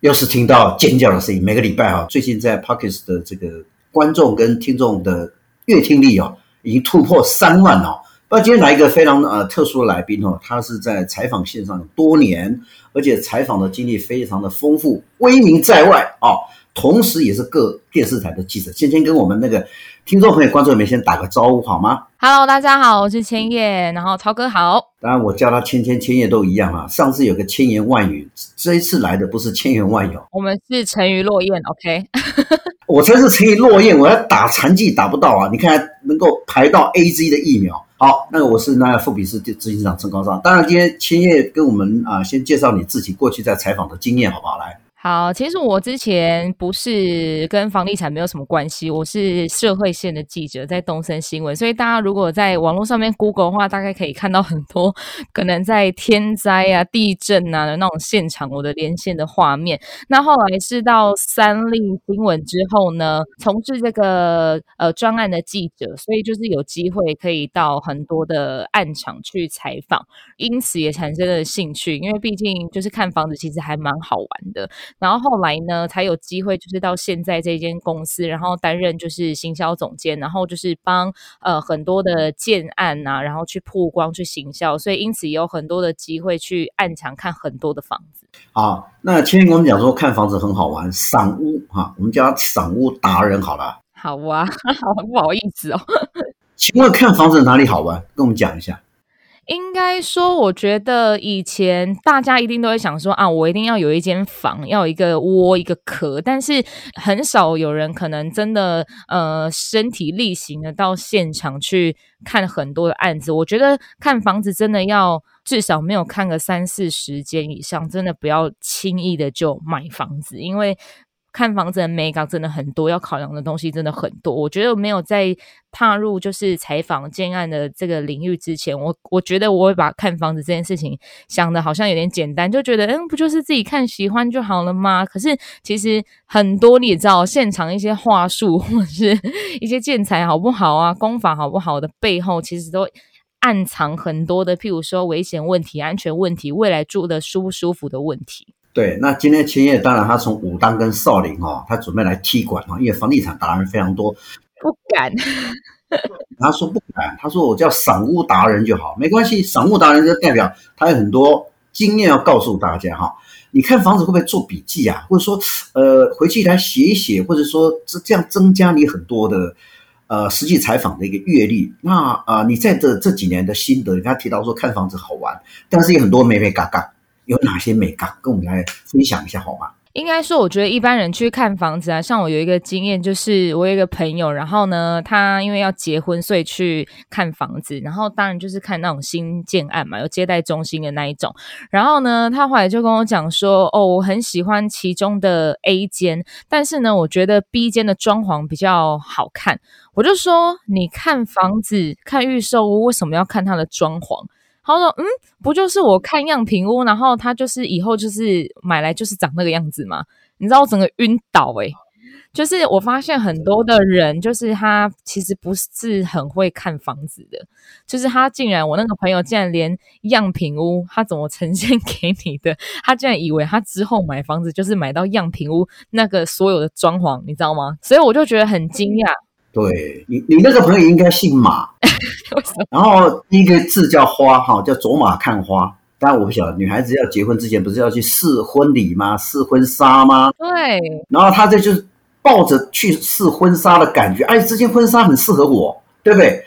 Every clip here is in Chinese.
又是听到尖叫的声音。每个礼拜哈，最近在 Podcast 的这个观众跟听众的阅听力哦，已经突破三万哦。那今天来一个非常呃特殊的来宾哦，他是在采访线上多年，而且采访的经历非常的丰富，威名在外哦。同时，也是各电视台的记者。先先跟我们那个听众朋友、观众们先打个招呼好吗？Hello，大家好，我是千叶，然后超哥好。当然，我叫他千千千叶都一样啊。上次有个千言万语，这一次来的不是千言万语，我们是沉鱼落雁。OK，我才是沉鱼落雁，我要打残疾打不到啊！你看能够排到 AZ 的疫苗。好，那个我是那个富比士执行长陈高尚。当然，今天千叶跟我们啊，先介绍你自己过去在采访的经验，好不好？来。好，其实我之前不是跟房地产没有什么关系，我是社会线的记者，在东森新闻，所以大家如果在网络上面 Google 的话，大概可以看到很多 可能在天灾啊、地震啊的那种现场，我的连线的画面。那后来是到三立新闻之后呢，从事这个呃专案的记者，所以就是有机会可以到很多的案场去采访，因此也产生了兴趣，因为毕竟就是看房子其实还蛮好玩的。然后后来呢，才有机会就是到现在这间公司，然后担任就是行销总监，然后就是帮呃很多的建案呐、啊，然后去曝光去行销，所以因此也有很多的机会去暗场看很多的房子。好，那前面跟我们讲说看房子很好玩，赏屋哈，我们叫他赏屋达人好了。好啊，好不好意思哦。请问看房子哪里好玩？跟我们讲一下。应该说，我觉得以前大家一定都会想说啊，我一定要有一间房，要一个窝，一个壳，但是很少有人可能真的呃身体力行的到现场去看很多的案子。我觉得看房子真的要至少没有看个三四十间以上，真的不要轻易的就买房子，因为。看房子的美感真的很多，要考量的东西真的很多。我觉得没有在踏入就是采访建案的这个领域之前，我我觉得我会把看房子这件事情想的好像有点简单，就觉得嗯，不就是自己看喜欢就好了吗？可是其实很多你也知道，现场一些话术或者是一些建材好不好啊，工法好不好的背后，其实都暗藏很多的，譬如说危险问题、安全问题、未来住的舒不舒服的问题。对，那今天千叶当然他从武当跟少林哦，他准备来踢馆哦，因为房地产达人非常多，不敢。他说不敢，他说我叫赏屋达人就好，没关系，赏屋达人就代表他有很多经验要告诉大家哈。你看房子会不会做笔记啊？或者说呃回去来写一写，或者说这这样增加你很多的呃实际采访的一个阅历。那啊、呃，你在这这几年的心得，你刚才提到说看房子好玩，但是有很多眉眉角角。有哪些美感跟我们来分享一下好吗？应该说，我觉得一般人去看房子啊，像我有一个经验，就是我有一个朋友，然后呢，他因为要结婚，所以去看房子，然后当然就是看那种新建案嘛，有接待中心的那一种。然后呢，他后来就跟我讲说，哦，我很喜欢其中的 A 间，但是呢，我觉得 B 间的装潢比较好看。我就说，你看房子看预售屋，为什么要看它的装潢？他说：“嗯，不就是我看样品屋，然后他就是以后就是买来就是长那个样子吗？你知道我整个晕倒诶、欸、就是我发现很多的人，就是他其实不是很会看房子的，就是他竟然我那个朋友竟然连样品屋他怎么呈现给你的，他竟然以为他之后买房子就是买到样品屋那个所有的装潢，你知道吗？所以我就觉得很惊讶。”对你，你那个朋友应该姓马，然后第一个字叫花哈，叫走马看花。当然我不晓得，女孩子要结婚之前不是要去试婚礼吗？试婚纱吗？对。然后他这就是抱着去试婚纱的感觉，哎，这件婚纱很适合我，对不对？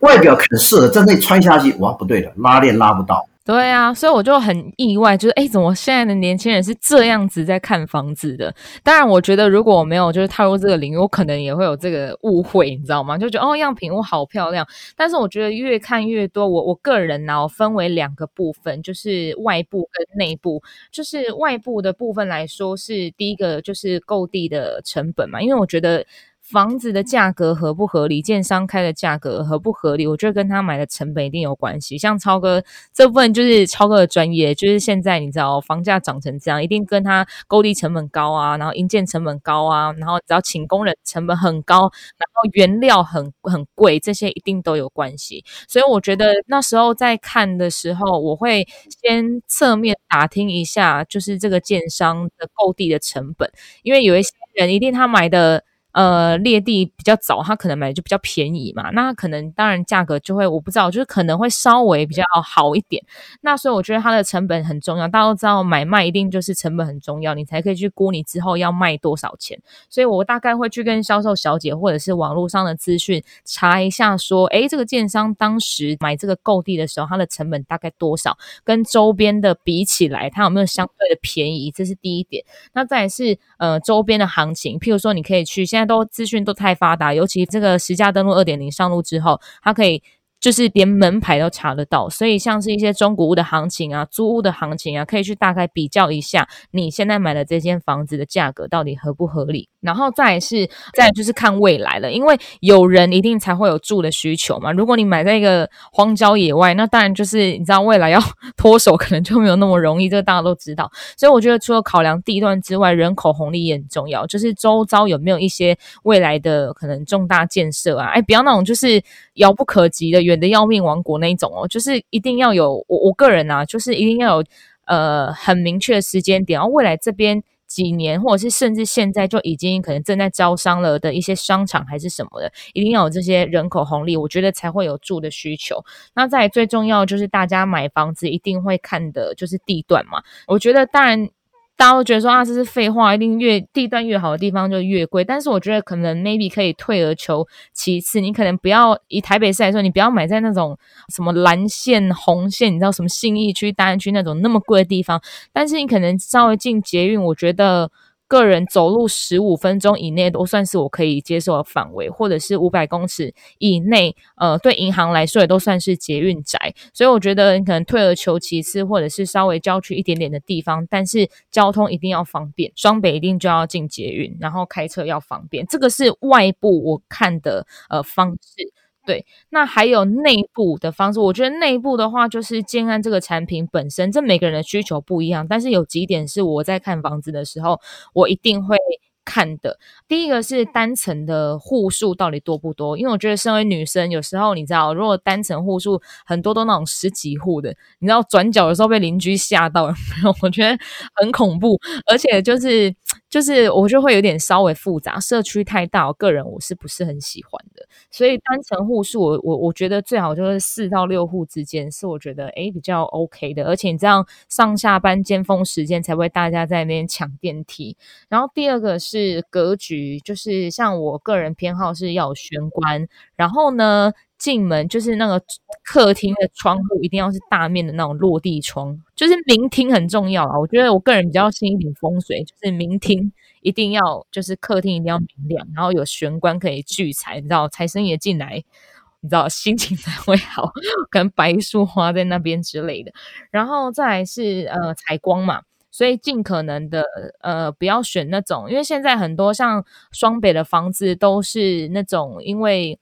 外表很适合，在那里穿下去，哇，不对的，拉链拉不到。对啊，所以我就很意外，就是哎，怎么现在的年轻人是这样子在看房子的？当然，我觉得如果我没有就是踏入这个领域，我可能也会有这个误会，你知道吗？就觉得哦，样品屋好漂亮。但是我觉得越看越多，我我个人呢，我分为两个部分，就是外部跟内部。就是外部的部分来说，是第一个就是购地的成本嘛，因为我觉得。房子的价格合不合理，建商开的价格合不合理，我觉得跟他买的成本一定有关系。像超哥这部分就是超哥的专业，就是现在你知道房价涨成这样，一定跟他购地成本高啊，然后营建成本高啊，然后只要请工人成本很高，然后原料很很贵，这些一定都有关系。所以我觉得那时候在看的时候，我会先侧面打听一下，就是这个建商的购地的成本，因为有一些人一定他买的。呃，猎地比较早，他可能买的就比较便宜嘛，那可能当然价格就会我不知道，就是可能会稍微比较好一点。那所以我觉得它的成本很重要，大家都知道买卖一定就是成本很重要，你才可以去估你之后要卖多少钱。所以我大概会去跟销售小姐或者是网络上的资讯查一下，说，诶，这个建商当时买这个购地的时候，它的成本大概多少，跟周边的比起来，它有没有相对的便宜？这是第一点。那再来是呃周边的行情，譬如说你可以去现在。现在都资讯都太发达，尤其这个实价登录二点零上路之后，它可以。就是连门牌都查得到，所以像是一些中古屋的行情啊、租屋的行情啊，可以去大概比较一下你现在买的这间房子的价格到底合不合理。然后再是，再就是看未来了，因为有人一定才会有住的需求嘛。如果你买在一个荒郊野外，那当然就是你知道未来要 脱手可能就没有那么容易，这个大家都知道。所以我觉得除了考量地段之外，人口红利也很重要，就是周遭有没有一些未来的可能重大建设啊？哎，不要那种就是遥不可及的。远的要命王国那一种哦，就是一定要有我我个人啊，就是一定要有呃很明确的时间点，然后未来这边几年或者是甚至现在就已经可能正在招商了的一些商场还是什么的，一定要有这些人口红利，我觉得才会有住的需求。那再最重要就是大家买房子一定会看的就是地段嘛，我觉得当然。大家都觉得说啊，这是废话，一定越地段越好的地方就越贵。但是我觉得可能 maybe 可以退而求其次，你可能不要以台北市来说，你不要买在那种什么蓝线、红线，你知道什么信义区、大安区那种那么贵的地方。但是你可能稍微进捷运，我觉得。个人走路十五分钟以内都算是我可以接受的范围，或者是五百公尺以内，呃，对银行来说也都算是捷运宅。所以我觉得你可能退而求其次，或者是稍微郊区一点点的地方，但是交通一定要方便。双北一定就要进捷运，然后开车要方便，这个是外部我看的呃方式。对，那还有内部的方式，我觉得内部的话就是建案这个产品本身，这每个人的需求不一样，但是有几点是我在看房子的时候，我一定会看的。第一个是单层的户数到底多不多，因为我觉得身为女生，有时候你知道，如果单层户数很多都那种十几户的，你知道转角的时候被邻居吓到有 没有？我觉得很恐怖，而且就是。就是我就会有点稍微复杂，社区太大，我个人我是不是很喜欢的。所以单层户数，我我我觉得最好就是四到六户之间，是我觉得诶比较 OK 的。而且你这样上下班尖峰时间才会大家在那边抢电梯。然后第二个是格局，就是像我个人偏好是要有玄关，然后呢。进门就是那个客厅的窗户，一定要是大面的那种落地窗，就是明厅很重要啊。我觉得我个人比较信一点风水，就是明厅一定要，就是客厅一定要明亮，然后有玄关可以聚财，你知道财神爷进来，你知道心情才会好，可能白树花在那边之类的。然后再是呃采光嘛，所以尽可能的呃不要选那种，因为现在很多像双北的房子都是那种因为。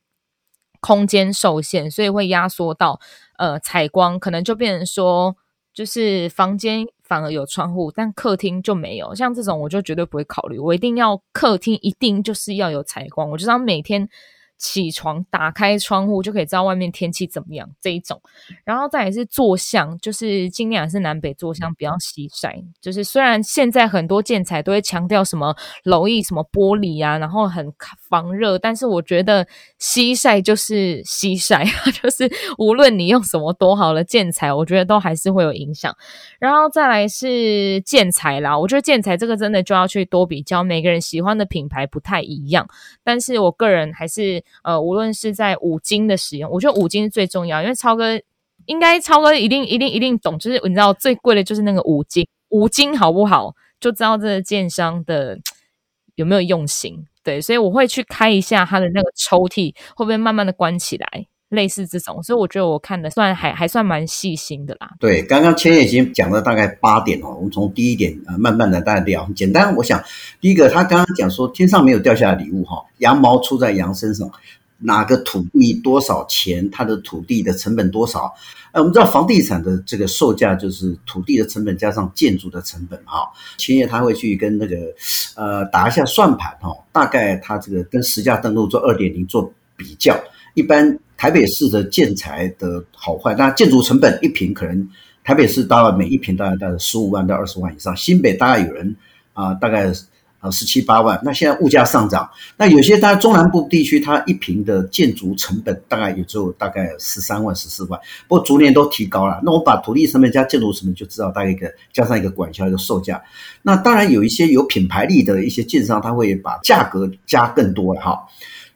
空间受限，所以会压缩到呃采光，可能就变成说，就是房间反而有窗户，但客厅就没有。像这种我就绝对不会考虑，我一定要客厅一定就是要有采光，我就要每天。起床打开窗户就可以知道外面天气怎么样这一种，然后再来是坐向，就是尽量是南北坐向，不要西晒。就是虽然现在很多建材都会强调什么楼翼什么玻璃啊，然后很防热，但是我觉得西晒就是西晒啊，就是无论你用什么多好的建材，我觉得都还是会有影响。然后再来是建材啦，我觉得建材这个真的就要去多比较，每个人喜欢的品牌不太一样，但是我个人还是。呃，无论是在五金的使用，我觉得五金是最重要，因为超哥应该超哥一定一定一定懂，就是你知道最贵的就是那个五金，五金好不好，就知道这个建商的有没有用心，对，所以我会去开一下他的那个抽屉，会不会慢慢的关起来，类似这种，所以我觉得我看的算还还算蛮细心的啦。对，刚刚千叶已经讲了大概八点哦，我们从第一点啊慢慢的大家聊。简单，我想第一个他刚刚讲说天上没有掉下来礼物哈，羊毛出在羊身上。哪个土地多少钱？它的土地的成本多少？呃，我们知道房地产的这个售价就是土地的成本加上建筑的成本哈。千叶他会去跟那个呃打一下算盘哈，大概他这个跟实价登录做二点零做比较。一般台北市的建材的好坏，那建筑成本一平可能台北市大概每一平大概大概十五万到二十万以上，新北大概有人啊、大概。啊，十七八万。那现在物价上涨，那有些它中南部地区，它一平的建筑成本大概也就大概十三万、十四万。不过逐年都提高了。那我把土地成本加建筑成本，就知道大概一个加上一个管销一个售价。那当然有一些有品牌力的一些建商，他会把价格加更多了哈。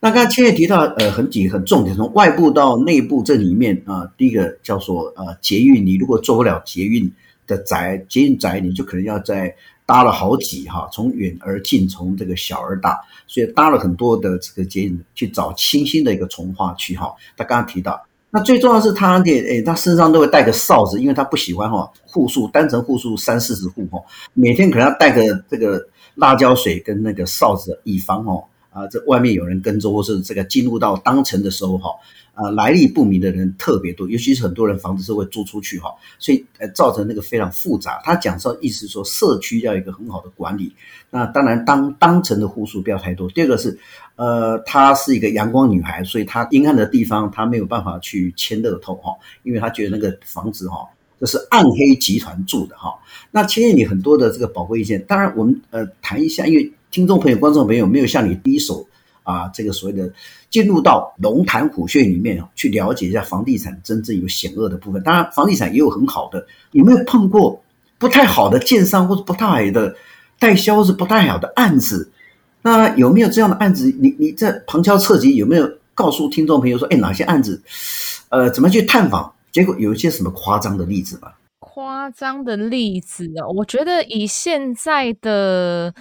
那刚才千叶提到，呃，很几很重点，从外部到内部这里面啊，第一个叫做呃捷运，你如果做不了捷运的宅，捷运宅你就可能要在。搭了好几哈，从远而近，从这个小而大，所以搭了很多的这个捷运去找清新的一个从化区哈。他刚刚提到，那最重要是他的诶，他身上都会带个哨子，因为他不喜欢哈户数单层户数三四十户哈，每天可能要带个这个辣椒水跟那个哨子，以防哦啊这外面有人跟踪，或是这个进入到当城的时候哈。呃，来历不明的人特别多，尤其是很多人房子是会租出去哈，所以呃造成那个非常复杂。他讲说意思说社区要一个很好的管理，那当然当当城的户数不要太多。第二个是，呃，她是一个阳光女孩，所以她阴暗的地方她没有办法去签乐透哈，因为她觉得那个房子哈，这是暗黑集团住的哈。那千叶你很多的这个宝贵意见，当然我们呃谈一下，因为听众朋友、观众朋友没有像你第一手。啊，这个所谓的进入到龙潭虎穴里面去了解一下房地产真正有险恶的部分。当然，房地产也有很好的。有没有碰过不太好的建商或者不太好的代销是不太好的案子？那有没有这样的案子？你你在旁敲侧击有没有告诉听众朋友说，哎，哪些案子？呃，怎么去探访？结果有一些什么夸张的例子吗？夸张的例子啊，我觉得以现在的。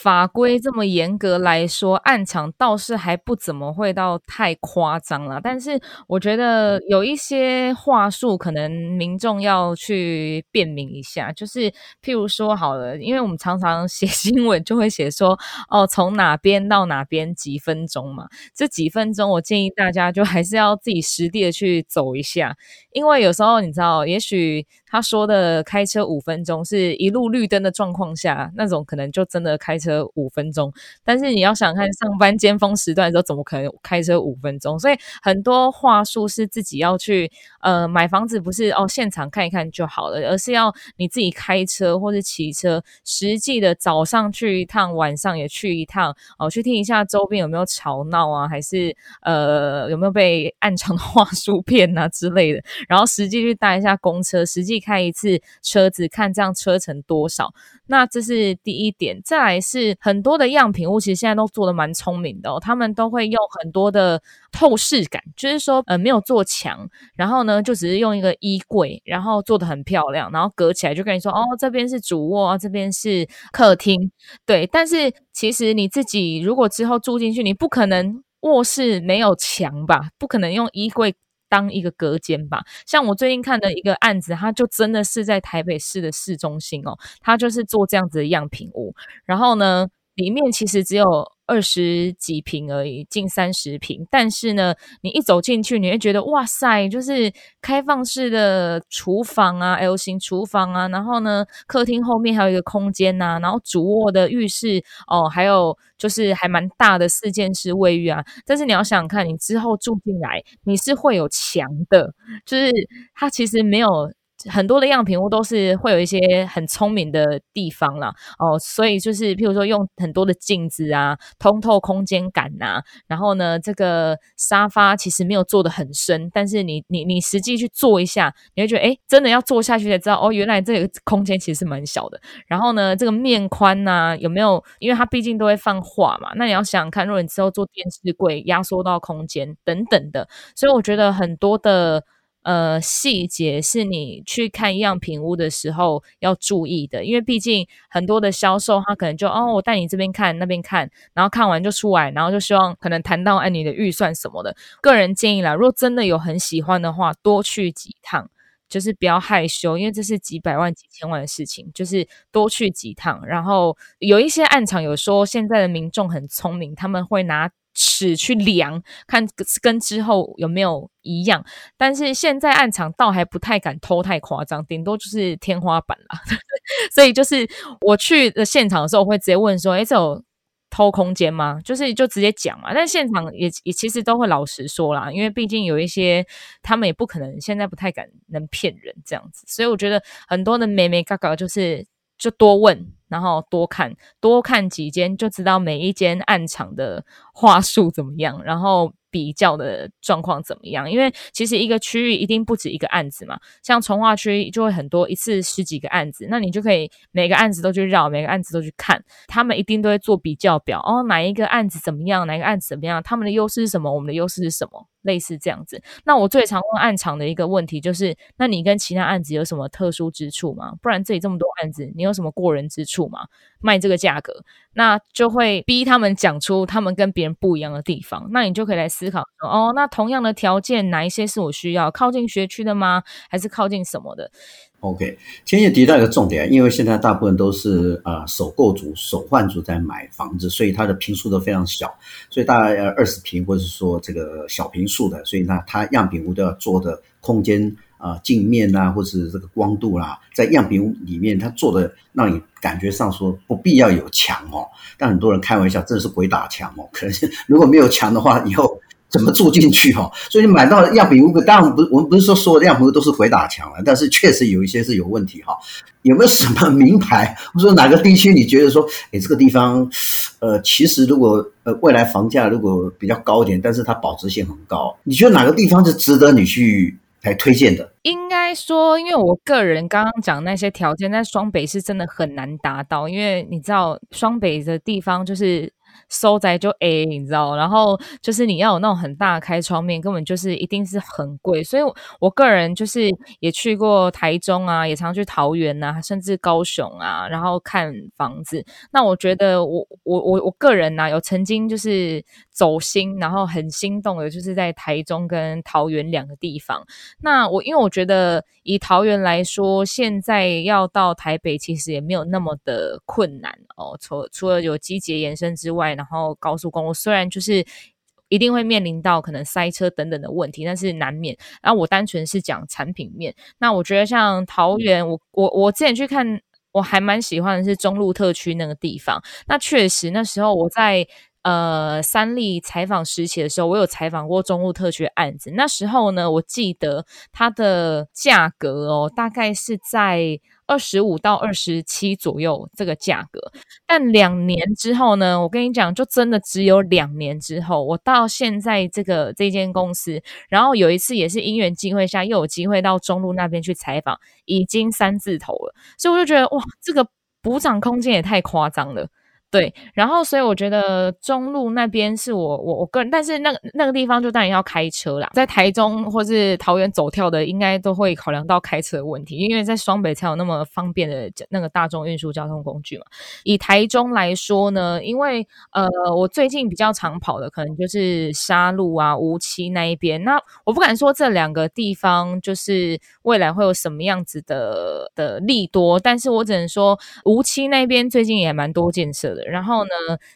法规这么严格来说，暗场倒是还不怎么会到太夸张了。但是我觉得有一些话术，可能民众要去辨明一下。就是譬如说，好了，因为我们常常 写新闻，就会写说，哦，从哪边到哪边几分钟嘛。这几分钟，我建议大家就还是要自己实地的去走一下，因为有时候你知道，也许。他说的开车五分钟是一路绿灯的状况下，那种可能就真的开车五分钟。但是你要想看上班尖峰时段的时候，怎么可能开车五分钟？所以很多话术是自己要去呃买房子，不是哦现场看一看就好了，而是要你自己开车或是骑车，实际的早上去一趟，晚上也去一趟哦，去听一下周边有没有吵闹啊，还是呃有没有被暗藏的话术骗啊之类的，然后实际去搭一下公车，实际。开一次车子，看这样车程多少，那这是第一点。再来是很多的样品屋，其实现在都做得蛮聪明的哦。他们都会用很多的透视感，就是说呃没有做墙，然后呢就只是用一个衣柜，然后做得很漂亮，然后隔起来就跟你说哦，这边是主卧，这边是客厅。对，但是其实你自己如果之后住进去，你不可能卧室没有墙吧？不可能用衣柜。当一个隔间吧，像我最近看的一个案子，它就真的是在台北市的市中心哦，它就是做这样子的样品屋，然后呢，里面其实只有。二十几平而已，近三十平。但是呢，你一走进去，你会觉得哇塞，就是开放式的厨房啊，L 型厨房啊。然后呢，客厅后面还有一个空间呐、然后主卧的浴室哦，还有就是还蛮大的四间式卫浴啊。但是你要想想看，你之后住进来，你是会有墙的，就是它其实没有。很多的样品屋都是会有一些很聪明的地方啦，哦，所以就是譬如说用很多的镜子啊，通透空间感呐、啊，然后呢，这个沙发其实没有做得很深，但是你你你实际去坐一下，你会觉得诶，真的要坐下去才知道哦，原来这个 空间其实是蛮小的。然后呢，这个面宽呐、啊、有没有？因为它毕竟都会放画嘛，那你要想想看，如果你之后做电视柜压缩到空间等等的，所以我觉得很多的。呃，细节是你去看样品屋的时候要注意的，因为毕竟很多的销售他可能就哦，我带你这边看那边看，然后看完就出来，然后就希望可能谈到按你的预算什么的。个人建议啦，如果真的有很喜欢的话，多去几趟，就是不要害羞，因为这是几百万几千万的事情，就是多去几趟。然后有一些案场有说现在的民众很聪明，他们会拿。尺去量，看跟之后有没有一样，但是现在案场倒还不太敢偷太夸张，顶多就是天花板啦。所以就是我去的现场的时候，我会直接问说：“诶，这有偷空间吗？”就是就直接讲嘛。但现场也也其实都会老实说啦，因为毕竟有一些他们也不可能现在不太敢能骗人这样子，所以我觉得很多的美眉嘎嘎就是就多问。然后多看多看几间，就知道每一间案场的话术怎么样，然后比较的状况怎么样。因为其实一个区域一定不止一个案子嘛，像从化区就会很多，一次十几个案子，那你就可以每个案子都去绕，每个案子都去看，他们一定都会做比较表哦，哪一个案子怎么样，哪一个案子怎么样，他们的优势是什么，我们的优势是什么。类似这样子，那我最常问案场的一个问题就是：那你跟其他案子有什么特殊之处吗？不然这里这么多案子，你有什么过人之处嘛？卖这个价格，那就会逼他们讲出他们跟别人不一样的地方。那你就可以来思考：哦，那同样的条件，哪一些是我需要？靠近学区的吗？还是靠近什么的？OK，今天也提到一个重点，因为现在大部分都是呃首购族、首换族在买房子，所以它的坪数都非常小，所以大概二十平或者是说这个小坪数的，所以呢，它样品屋都要做的空间啊、镜面啊，或是这个光度啦、在样品屋里面它做的让你感觉上说不必要有墙哦，但很多人开玩笑，真的是鬼打墙哦，可能如果没有墙的话，以后。怎么住进去哈？所以你买到样品屋，当然不，我们不是说所有的样品屋都是鬼打墙了，但是确实有一些是有问题哈。有没有什么名牌，或者说哪个地区你觉得说，诶这个地方，呃，其实如果呃未来房价如果比较高一点，但是它保值性很高，你觉得哪个地方是值得你去来推荐的？应该说，因为我个人刚刚讲那些条件，在双北是真的很难达到，因为你知道双北的地方就是。收宅就 A，你知道，然后就是你要有那种很大的开窗面，根本就是一定是很贵。所以我个人就是也去过台中啊，也常去桃园啊，甚至高雄啊，然后看房子。那我觉得我我我我个人呢、有曾经就是走心，然后很心动的，就是在台中跟桃园两个地方。那我因为我觉得以桃园来说，现在要到台北其实也没有那么的困难哦，除除了有机捷延伸之外。然后高速公路虽然就是一定会面临到可能塞车等等的问题，但是难免。然后我单纯是讲产品面，那我觉得像桃园，我我我之前去看，我还蛮喜欢的是中路特区那个地方。那确实那时候我在呃三立采访时期的时候，我有采访过中路特区案子。那时候呢，我记得它的价格哦，大概是在。二十五到二十七左右这个价格，但两年之后呢，我跟你讲，就真的只有两年之后，我到现在这个这间公司，然后有一次也是因缘际会下，又有机会到中路那边去采访，已经三字头了，所以我就觉得哇，这个补涨空间也太夸张了。对，然后所以我觉得中路那边是我我我个人，但是那个那个地方就当然要开车啦，在台中或是桃园走跳的，应该都会考量到开车的问题，因为在双北才有那么方便的那个大众运输交通工具嘛。以台中来说呢，因为呃，我最近比较常跑的可能就是沙鹿啊、梧栖那一边，那我不敢说这两个地方就是未来会有什么样子的的利多，但是我只能说梧栖那边最近也蛮多建设。然后呢，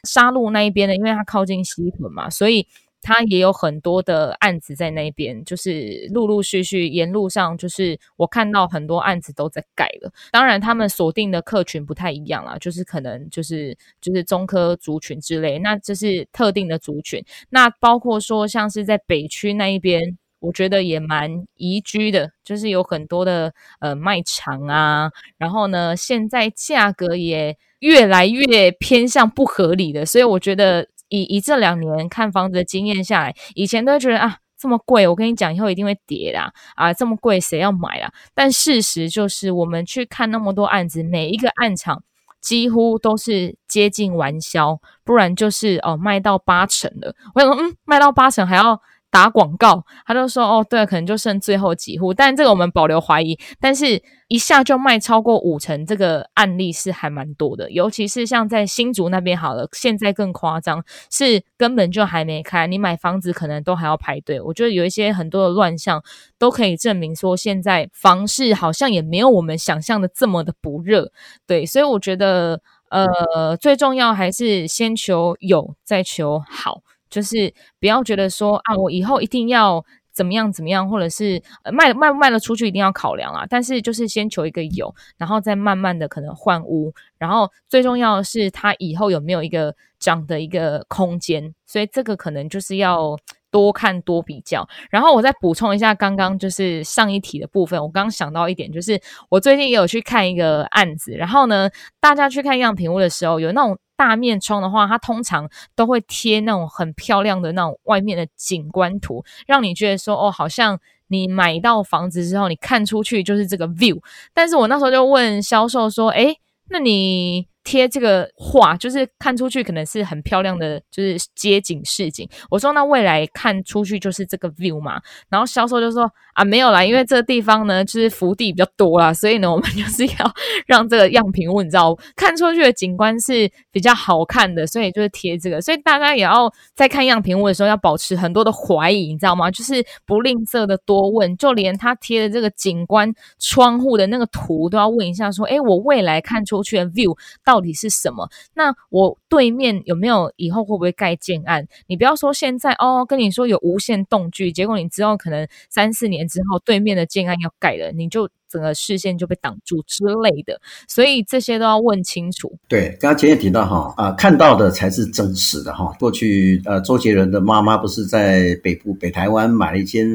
沙鹿那一边呢，因为它靠近西屯嘛，所以它也有很多的案子在那边，就是陆陆续续沿路上，就是我看到很多案子都在盖了。当然，他们锁定的客群不太一样啦，就是可能就是就是中科族群之类，那这是特定的族群。那包括说像是在北区那一边，我觉得也蛮宜居的，就是有很多的呃卖场啊，然后呢，现在价格也。越来越偏向不合理的，所以我觉得以以这两年看房子的经验下来，以前都会觉得啊这么贵，我跟你讲以后一定会跌啦，啊这么贵谁要买啦？但事实就是我们去看那么多案子，每一个案场几乎都是接近完销，不然就是哦卖到八成的。我想说，嗯，卖到八成还要打广告，他就说哦，对，可能就剩最后几户，但这个我们保留怀疑。但是一下就卖超过五成，这个案例是还蛮多的，尤其是像在新竹那边好了，现在更夸张，是根本就还没开，你买房子可能都还要排队。我觉得有一些很多的乱象都可以证明说，现在房市好像也没有我们想象的这么的不热。对，所以我觉得呃，最重要还是先求有，再求好。就是不要觉得说啊，我以后一定要怎么样怎么样，或者是卖卖卖得出去一定要考量啊。但是就是先求一个有，然后再慢慢的可能换屋，然后最重要的是它以后有没有一个涨的一个空间。所以这个可能就是要。多看多比较，然后我再补充一下刚刚就是上一题的部分。我刚刚想到一点，就是我最近也有去看一个案子，然后呢，大家去看样品屋的时候，有那种大面窗的话，它通常都会贴那种很漂亮的那种外面的景观图，让你觉得说，哦，好像你买到房子之后，你看出去就是这个 view。但是我那时候就问销售说，诶，那你？贴这个画，就是看出去可能是很漂亮的，就是街景市景。我说那未来看出去就是这个 view 嘛？然后销售就说啊，没有啦，因为这个地方呢就是福地比较多啦，所以呢我们 就是要让这个样品屋，你知道看出去的景观是比较好看的，所以就是贴这个。所以大家也要在看样品屋的时候要保持很多的怀疑，你知道吗？就是不吝啬的多问，就连他贴的这个景观窗户的那个图都要问一下，说，诶，我未来看出去的 view。到到底是什么？那我对面有没有以后会不会盖建案？你不要说现在哦，跟你说有无限动距，结果你之后可能三四年之后对面的建案要盖了，你就整个视线就被挡住之类的。所以这些都要问清楚。对，刚刚前也提到哈啊，看到的才是真实的哈。过去呃，周杰伦的妈妈不是在北部北台湾买了一间。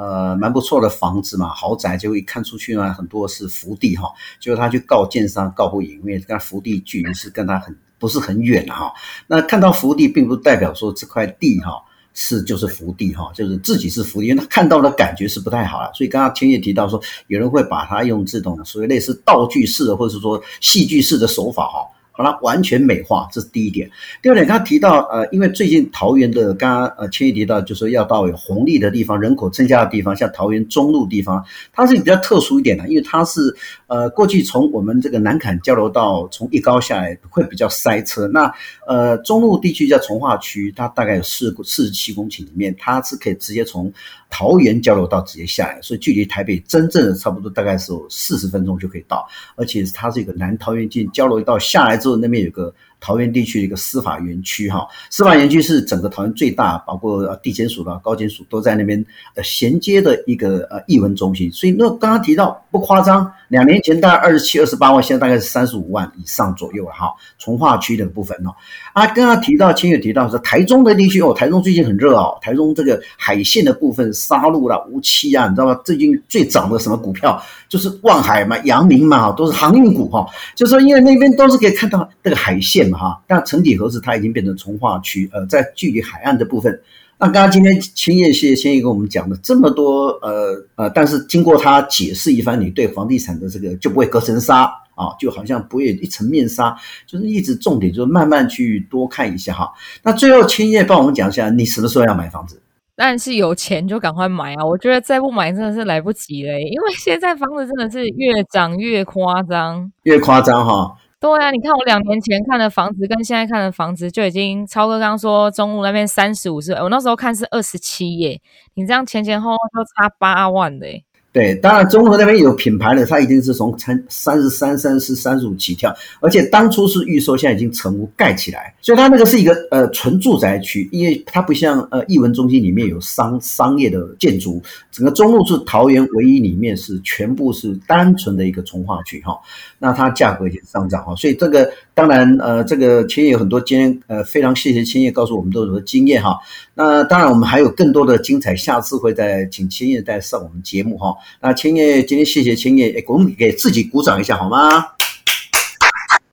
呃，蛮不错的房子嘛，豪宅，就一看出去呢，很多是福地哈，结果他去告建商，告不赢，因为跟福地距离是跟他很不是很远哈。那看到福地，并不代表说这块地哈是就是福地哈，就是自己是福地，因为他看到的感觉是不太好了。所以刚刚千叶提到说，有人会把它用这种所谓类似道具式的，或者是说戏剧式的手法哈。把它完全美化，这是第一点。第二点，刚提到，呃，因为最近桃园的，刚刚呃，千亿提到，就是说要到有红利的地方，人口增加的地方，像桃园中路地方，它是比较特殊一点的，因为它是呃，过去从我们这个南崁交流道从一高下来会比较塞车。那呃，中路地区叫从化区，它大概有四四十七公顷里面，它是可以直接从桃园交流道直接下来，所以距离台北真正的差不多大概是有四十分钟就可以到，而且它是一个南桃园进交流道下来之后，那边有个。桃园地区的一个司法园区，哈，司法园区是整个桃园最大，包括地检署的高检署都在那边呃衔接的一个呃艺文中心。所以那刚刚提到不夸张，两年前大概二十七、二十八万，现在大概是三十五万以上左右了哈。从化区的部分哦，啊，刚刚提到，清月提到是台中的地区哦，台中最近很热哦，台中这个海线的部分，沙鹿啦、梧栖啊，你知道吗？最近最涨的什么股票，就是望海嘛、阳明嘛，都是航运股哈。就是说因为那边都是可以看到这个海线。哈，但城体何时，它已经变成从化区，呃，在距离海岸的部分。那刚刚今天青叶谢谢千叶跟我们讲了这么多，呃呃，但是经过他解释一番，你对房地产的这个就不会隔层纱啊，就好像不会一层面纱，就是一直重点就是慢慢去多看一下哈。那最后青叶帮我们讲一下，你什么时候要买房子？但是有钱就赶快买啊！我觉得再不买真的是来不及了，因为现在房子真的是越涨越夸张，越夸张哈。对啊，你看我两年前看的房子跟现在看的房子就已经超哥刚刚说中路那边三十五是，我那时候看是二十七耶，你这样前前后后就差八万嘞。对，当然中和那边有品牌的，它一定是从三三十三、三十四、三十五起跳，而且当初是预售，现在已经成屋盖起来，所以它那个是一个呃纯住宅区，因为它不像呃艺文中心里面有商商业的建筑，整个中路是桃园唯一里面是全部是单纯的一个从化区哈，那它价格也上涨哈，所以这个当然呃这个千叶有很多经验，呃非常谢谢千叶告诉我们都有经验哈，那当然我们还有更多的精彩，下次会再请千叶再上我们节目哈。那千叶，今天谢谢千叶，我们给自己鼓掌一下好吗？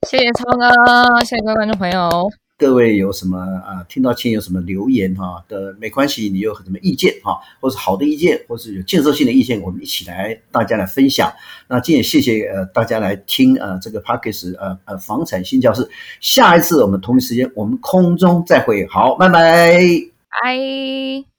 谢谢超哥，谢谢各位观众朋友。各位有什么啊？听到千叶有什么留言哈的，没关系，你有什么意见哈，或是好的意见，或是有建设性的意见，我们一起来大家来分享。那今天谢谢呃大家来听呃这个 Podcast 呃呃房产新教室，下一次我们同一时间我们空中再会，好，拜拜，拜。